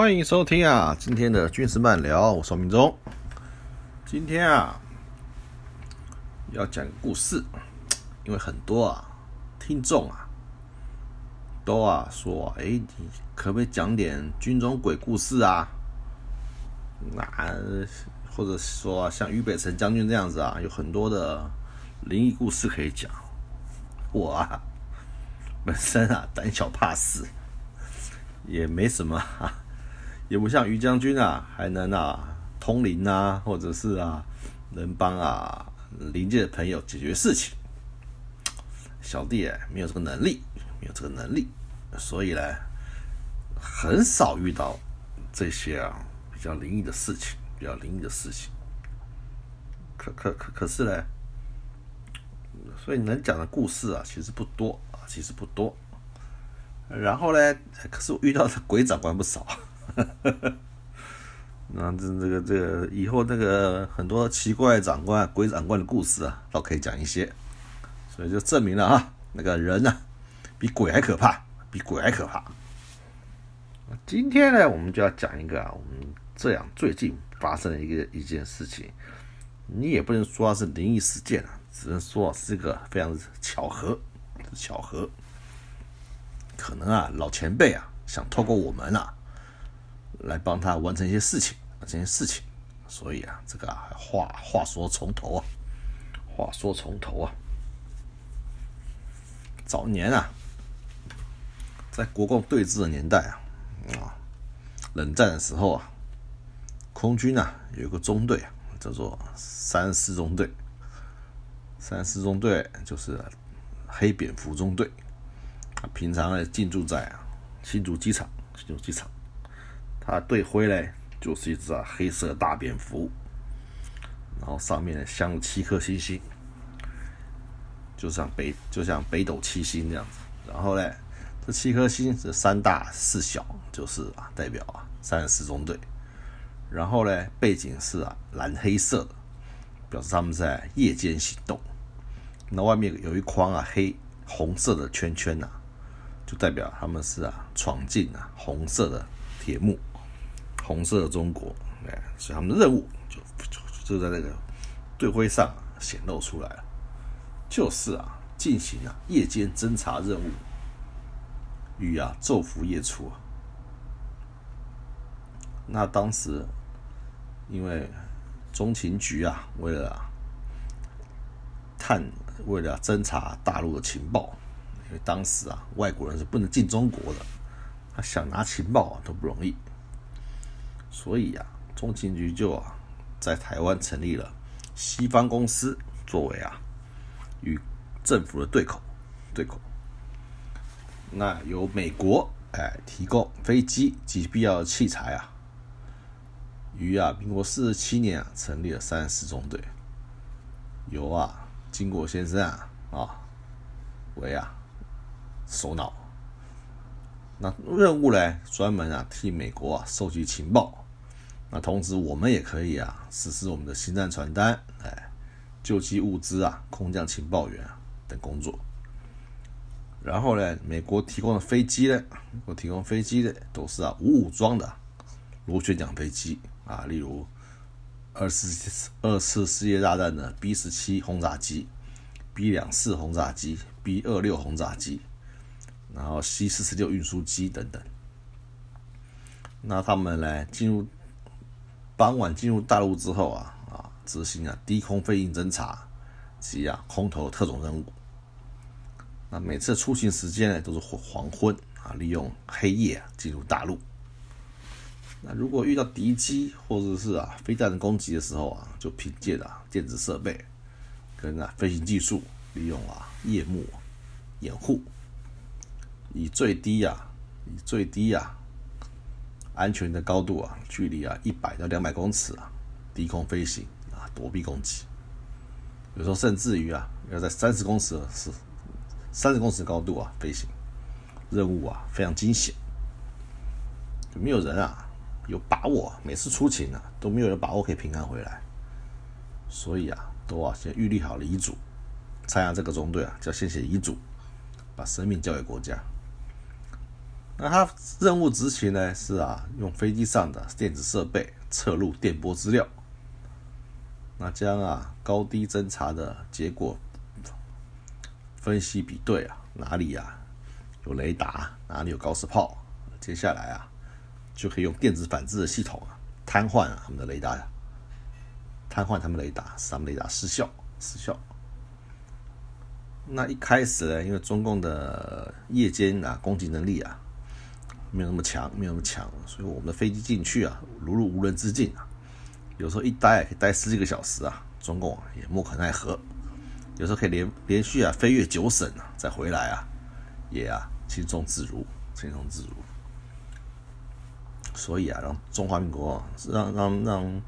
欢迎收听啊，今天的军事漫聊，我是明忠。今天啊，要讲个故事，因为很多啊听众啊都啊说，哎，你可不可以讲点军中鬼故事啊？那或者说像俞北辰将军这样子啊，有很多的灵异故事可以讲。我啊，本身啊胆小怕事，也没什么。也不像于将军啊，还能啊通灵啊，或者是啊能帮啊灵界的朋友解决事情。小弟哎没有这个能力，没有这个能力，所以呢很少遇到这些啊比较灵异的事情，比较灵异的事情。可可可可是呢，所以能讲的故事啊其实不多啊，其实不多。然后呢，可是我遇到的鬼长官不少。那这这个这个以后那个很多奇怪长官、鬼长官的故事啊，倒可以讲一些，所以就证明了啊，那个人呢，比鬼还可怕，比鬼还可怕。今天呢，我们就要讲一个啊，我们这样最近发生的一个一件事情，你也不能说是灵异事件啊，只能说是一个非常巧合，巧合。可能啊，老前辈啊，想透过我们啊。来帮他完成一些事情，完成一些事情，所以啊，这个啊，话话说从头啊，话说从头啊，早年啊，在国共对峙的年代啊，啊，冷战的时候啊，空军啊有一个中队啊，叫做三四中队，三四中队就是黑蝙蝠中队，平常呢进驻在啊新竹机场，新竹机场。它队徽嘞，就是一只啊黑色大蝙蝠，然后上面镶了七颗星星，就像北就像北斗七星这样子。然后嘞，这七颗星是三大四小，就是啊代表啊三十四中队。然后嘞，背景是啊蓝黑色的，表示他们在夜间行动。那外面有一框啊黑红色的圈圈呐，就代表他们是啊闯进啊红色的铁幕。红色的中国，哎，所以他们的任务就就就在那个队徽上显露出来了，就是啊，进行啊夜间侦查任务，与啊昼伏夜出啊。那当时因为中情局啊，为了探，为了侦查大陆的情报，因为当时啊外国人是不能进中国的，他想拿情报啊都不容易。所以啊，中情局就啊，在台湾成立了西方公司，作为啊与政府的对口，对口。那由美国哎提供飞机及必要的器材啊，于啊民国四十七年啊成立了三十四中队，由啊金国先生啊啊为啊首脑。那任务呢，专门啊替美国啊收集情报。那同时，我们也可以啊实施我们的新战传单，哎，救济物资啊，空降情报员等工作。然后呢，美国提供的飞机呢，我提供飞机的都是啊无武装的螺旋桨飞机啊，例如二次二次世界大战的 B 十七轰炸机、B 两四轰炸机、B 二六轰炸机，然后 C 四十六运输机等等。那他们呢进入。傍晚进入大陆之后啊啊，执行啊低空飞行侦察及啊空投特种任务。那每次出行时间呢都是黄昏啊，利用黑夜进入大陆。那如果遇到敌机或者是啊飞弹的攻击的时候啊，就凭借啊电子设备跟啊飞行技术，利用啊夜幕掩护，以最低啊以最低啊。安全的高度啊，距离啊一百到两百公尺啊，低空飞行啊，躲避攻击。有时候甚至于啊，要在三十公尺是三十公尺高度啊飞行，任务啊非常惊险，就没有人啊有把握，每次出勤啊都没有人把握可以平安回来，所以啊都啊先预立好了遗嘱，参加这个中队啊，叫先写遗嘱，把生命交给国家。那他任务执行呢是啊，用飞机上的电子设备测录电波资料，那将啊高低侦察的结果分析比对啊，哪里啊有雷达，哪里有高射炮，接下来啊就可以用电子反制的系统啊瘫痪啊他们的雷达，瘫痪他们雷达，使他们雷达失效失效。那一开始呢，因为中共的夜间啊攻击能力啊。没有那么强，没有那么强，所以我们的飞机进去啊，如入无人之境啊。有时候一待可以待十几个小时啊，中共啊也莫可奈何。有时候可以连连续啊飞越九省啊，再回来啊，也啊轻松自如，轻松自如。所以啊，让中华民国啊让让让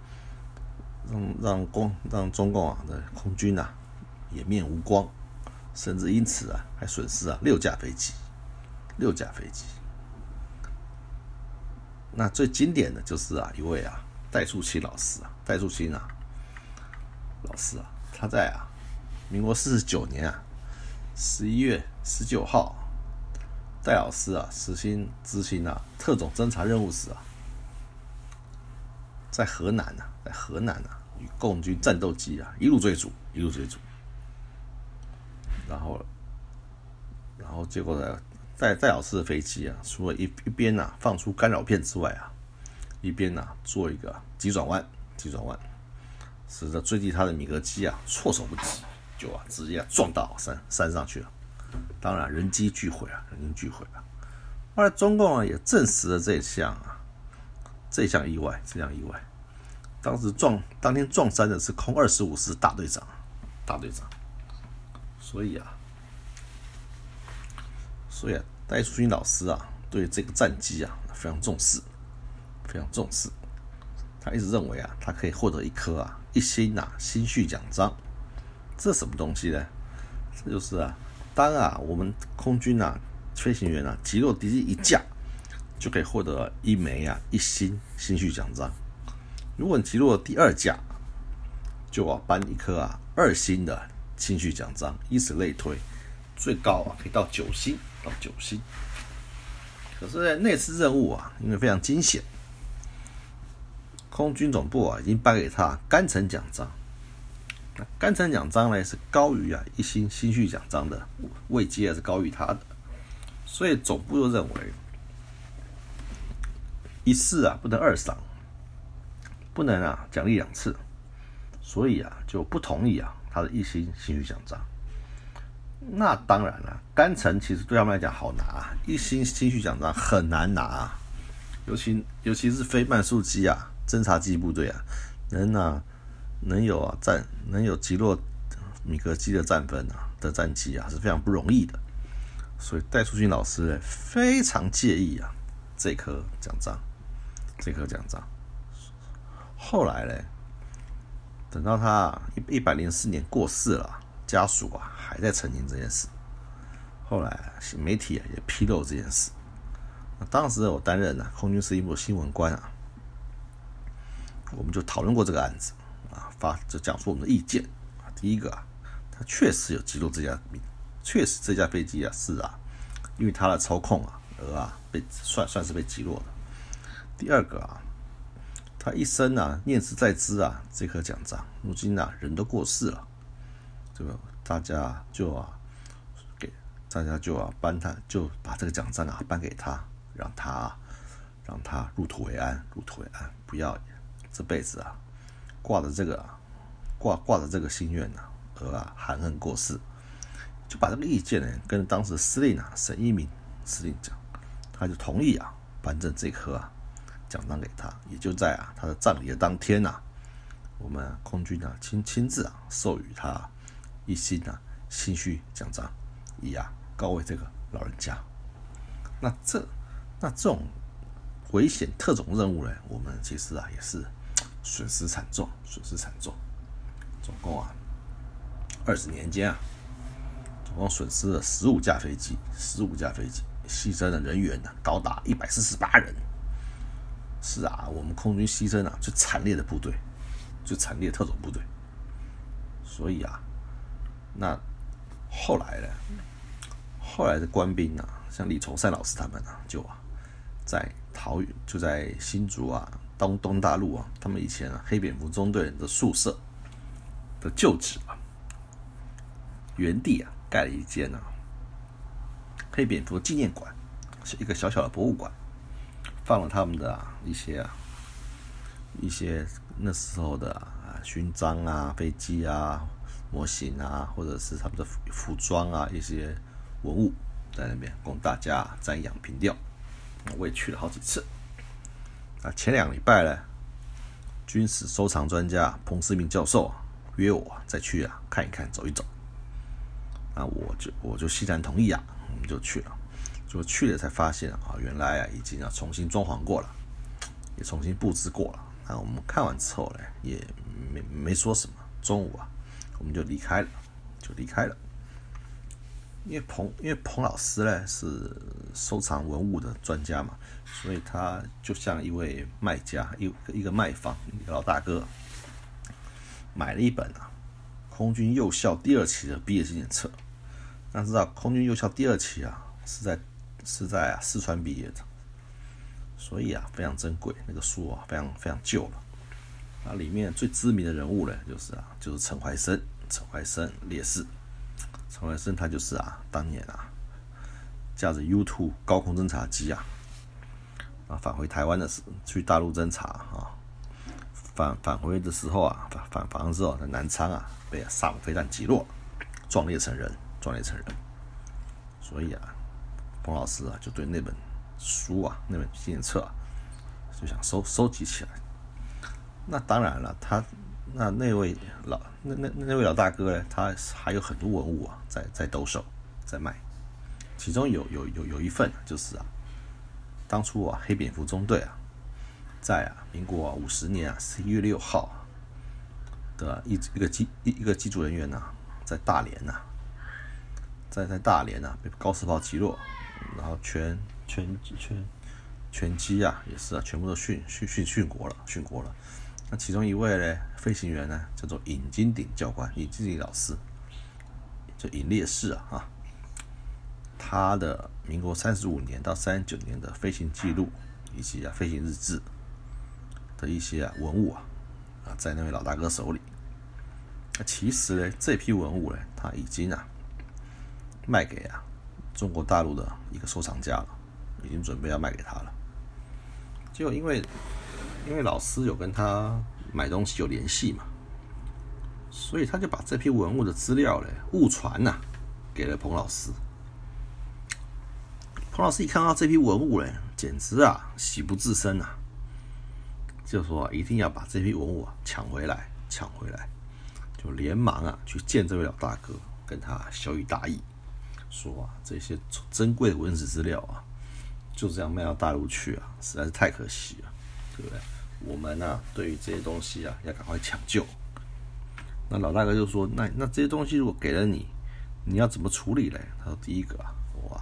让让共让中共啊的空军啊颜面无光，甚至因此啊还损失啊六架飞机，六架飞机。那最经典的就是啊，一位啊戴树清老师啊，戴树清啊老师啊，他在啊民国四十九年啊十一月十九号，戴老师啊实行执行啊特种侦察任务时啊，在河南啊，在河南啊与共军战斗机啊一路追逐，一路追逐，然后，然后结果呢？戴戴老师的飞机啊，除了一一边呐放出干扰片之外啊，一边呐做一个急转弯，急转弯，使得追击他的米格机啊措手不及，就啊直接撞到山山上去了。当然人机俱毁啊，人机俱毁了。后来中共啊也证实了这项啊这项意外，这项意外。当时撞当天撞山的是空二十五师大队长，大队长。所以啊，所以啊。戴树军老师啊，对这个战机啊非常重视，非常重视。他一直认为啊，他可以获得一颗啊一星啊星序奖章。这什么东西呢？这就是啊，当啊我们空军啊飞行员啊击落敌机一架，就可以获得一枚啊一星星序奖章。如果你击落第二架，就要颁一颗啊二星的星序奖章，以此类推，最高啊可以到九星。到九星，可是呢那次任务啊，因为非常惊险，空军总部啊已经颁给他甘城奖章。那甘城奖章呢是高于啊一星星序奖章的位阶是高于他的，所以总部就认为一次啊不能二赏，不能啊奖励两次，所以啊就不同意啊他的一星星序奖章。那当然了，甘城其实对他们来讲好拿，一星星序奖章很难拿，尤其尤其是非慢速机啊，侦察机部队啊，能啊能有啊战能有击落米格机的战分啊的战机啊是非常不容易的，所以戴树军老师呢非常介意啊这颗奖章，这颗奖章。后来呢，等到他一一百零四年过世了。家属啊还在澄清这件事，后来媒体也披露这件事。当时我担任呢空军司令部新闻官啊，我们就讨论过这个案子啊，发就讲述我们的意见啊。第一个啊，他确实有击落这架，确实这架飞机啊是啊，因为他的操控啊而啊被算算是被击落的。第二个啊，他一生啊念兹在兹啊这颗奖章，如今啊人都过世了。这个大家就啊，给大家就啊颁他，就把这个奖章啊颁给他，让他让他入土为安，入土为安，不要这辈子啊挂着这个挂挂着这个心愿呢而啊含恨过世，就把这个意见呢跟当时司令啊沈一鸣司令讲，他就同意啊颁证这颗啊奖章给他，也就在啊他的葬礼的当天呐，我们空军啊亲亲自啊授予他。一心啊，心虚讲章，以啊告慰这个老人家。那这那这种危险特种任务呢，我们其实啊也是损失惨重，损失惨重。总共啊二十年间啊，总共损失了十五架飞机，十五架飞机，牺牲的人员呢高达一百四十八人。是啊，我们空军牺牲啊最惨烈的部队，最惨烈特种部队。所以啊。那后来呢？后来的官兵啊，像李崇善老师他们啊，就啊在桃园就在新竹啊，东东大陆啊，他们以前啊黑蝙蝠中队的宿舍的旧址啊，原地啊盖了一间啊黑蝙蝠纪念馆，是一个小小的博物馆，放了他们的一些啊一些那时候的啊勋章啊、飞机啊、模型啊，或者是他们的服装啊一些文物在那边供大家瞻仰凭吊。我也去了好几次。啊，前两礼拜呢，军事收藏专家彭思明教授约我再去啊看一看、走一走。那我就我就欣然同意啊，我们就去了。就去了才发现啊，原来啊已经啊重新装潢过了，也重新布置过了。那我们看完之后呢，也没没说什么。中午啊，我们就离开了，就离开了。因为彭因为彭老师呢是收藏文物的专家嘛，所以他就像一位卖家，一一个卖方，一个老大哥，买了一本啊空军幼校第二期的毕业纪念册。大家知道空军幼校第二期啊是在是在啊四川毕业的，所以啊非常珍贵。那个书啊非常非常旧了。啊，里面最知名的人物呢就是啊就是陈怀生，陈怀生烈士。陈怀生他就是啊，当年啊，驾着 U2 高空侦察机啊，啊返回台湾的时去大陆侦察啊，返返回的时候啊，返返航的时候在南昌啊被萨姆飞弹击落，壮烈成人，壮烈成人。所以啊，彭老师啊就对那本书啊，那本纪念册啊，就想收收集起来。那当然了，他。那那位老那那那位老大哥呢？他还有很多文物啊，在在兜售，在卖。其中有有有有一份就是啊，当初啊黑蝙蝠中队啊，在啊民国五十年啊十一月六号的一一个机一一个机组人员呐，在大连呐，在在大连呐被高射炮击落，然后全全全全机啊也是啊全部都殉殉殉殉国了，殉国了。那其中一位呢，飞行员呢，叫做尹金鼎教官，尹金鼎老师，就尹烈士啊，哈，他的民国三十五年到三十九年的飞行记录以及啊飞行日志的一些啊文物啊，啊在那位老大哥手里。那其实呢，这批文物呢，他已经啊卖给啊中国大陆的一个收藏家了，已经准备要卖给他了。就因为。因为老师有跟他买东西有联系嘛，所以他就把这批文物的资料嘞误传呐，给了彭老师。彭老师一看到这批文物嘞，简直啊喜不自胜呐，就说一定要把这批文物啊抢回来，抢回来，就连忙啊去见这位老大哥，跟他小以大意，说啊这些珍贵的文史资料啊，就这样卖到大陆去啊，实在是太可惜了。对不对？我们呢，对于这些东西啊，要赶快抢救。那老大哥就说：“那那这些东西如果给了你，你要怎么处理嘞？”他说：“第一个啊，我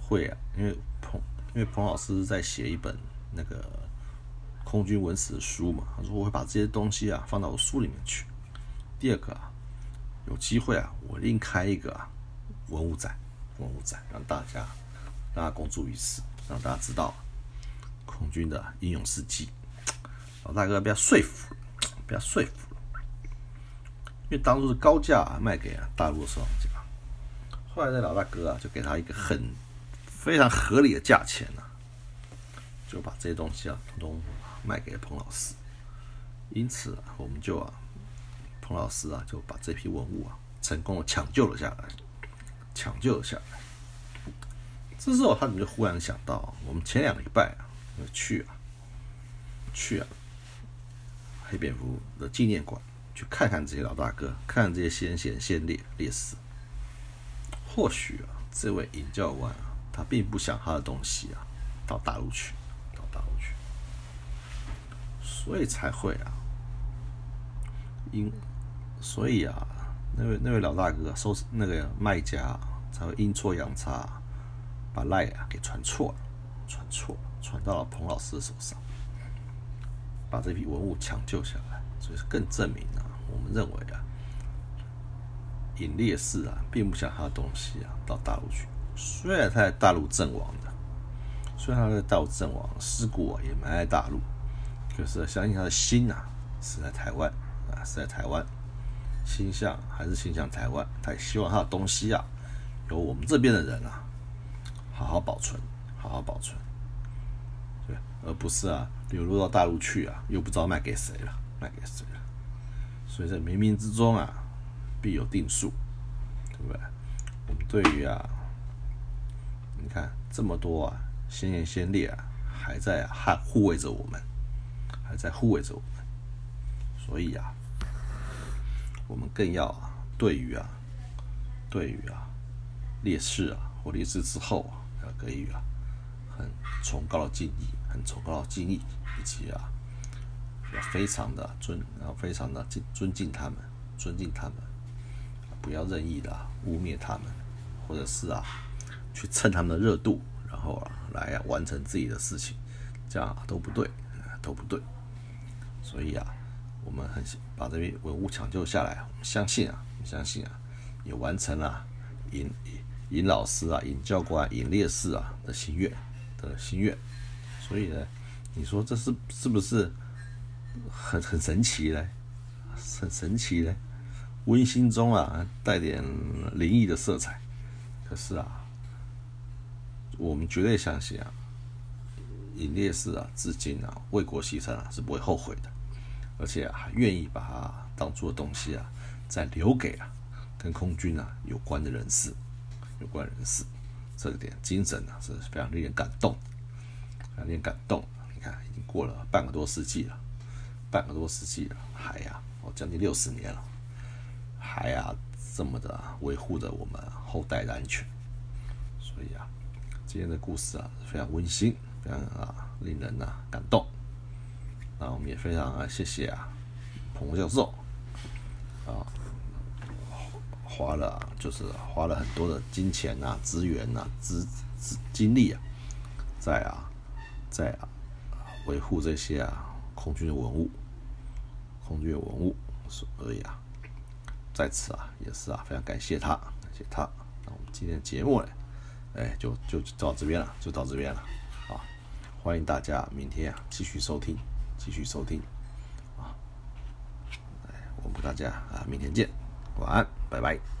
会啊，因为彭因为彭老师在写一本那个空军文史的书嘛，他说我会把这些东西啊放到我书里面去。第二个啊，有机会啊，我另开一个啊文物展，文物展让大家让他公诸于世，让大家知道。”空军的英勇事迹，老大哥不要说服，不要说服了，因为当初是高价卖给啊大陆收藏家，后来这老大哥啊就给他一个很非常合理的价钱啊，就把这些东西啊通通卖给了彭老师，因此啊我们就啊彭老师啊就把这批文物啊成功的抢救了下来，抢救了下来。这时候他怎么就忽然想到，我们前两个礼拜啊。去啊，去啊！黑蝙蝠的纪念馆去看看这些老大哥，看看这些先贤先烈烈士。或许啊，这位尹教官啊，他并不想他的东西啊到大陆去，到大陆去，所以才会啊，因所以啊，那位那位老大哥收那个卖家才会阴错阳差把赖啊给传错了，传错了。传到了彭老师的手上，把这批文物抢救下来，所以更证明啊，我们认为啊，尹烈士啊，并不想他的东西啊到大陆去。虽然他在大陆阵亡的，虽然他在大陆阵亡，尸骨啊也埋在大陆，可是相信他的心啊是在台湾啊，是在台湾，心向还是心向台湾。他也希望他的东西啊，由我们这边的人啊，好好保存，好好保存，而不是啊流入到大陆去啊，又不知道卖给谁了，卖给谁了。所以在冥冥之中啊，必有定数，对不对？我们对于啊，你看这么多啊。先贤先烈啊，还在还护卫着我们，还在护卫着我们，所以啊，我们更要啊，对于啊，对于啊，烈士啊或烈士之后啊，要给予啊很崇高的敬意，很崇高的敬意，以及啊，要非常的尊，然后非常的敬尊敬他们，尊敬他们，不要任意的污蔑他们，或者是啊，去蹭他们的热度。然后啊，来啊，完成自己的事情，这样都不对，都不对。所以啊，我们很把这边文物抢救下来，我们相信啊，我们相信啊，也完成了尹尹老师啊、尹教官、尹烈士啊的心愿的心愿。所以呢，你说这是是不是很很神奇呢？很神奇呢，温馨中啊带点灵异的色彩。可是啊。我们绝对相信啊，尹烈士啊，至今啊为国牺牲啊是不会后悔的，而且还愿意把它当做东西啊，再留给啊跟空军啊有关的人士，有关人士，这个点精神啊是非常令人感动，有点感动。你看，已经过了半个多世纪了，半个多世纪了，还呀，哦将近六十年了，还呀这么的维护着我们后代的安全，所以啊。今天的故事啊，非常温馨，非常啊令人啊感动。那我们也非常啊谢谢啊彭教授啊花了就是花了很多的金钱呐、资源呐、资资精力啊，在啊在啊维护这些啊空军的文物，空军的文物，所以啊在此啊也是啊非常感谢他，感谢他。那我们今天的节目呢？哎，就就到这边了，就到这边了，啊！欢迎大家明天啊继续收听，继续收听，啊！哎，我们大家啊明天见，晚安，拜拜。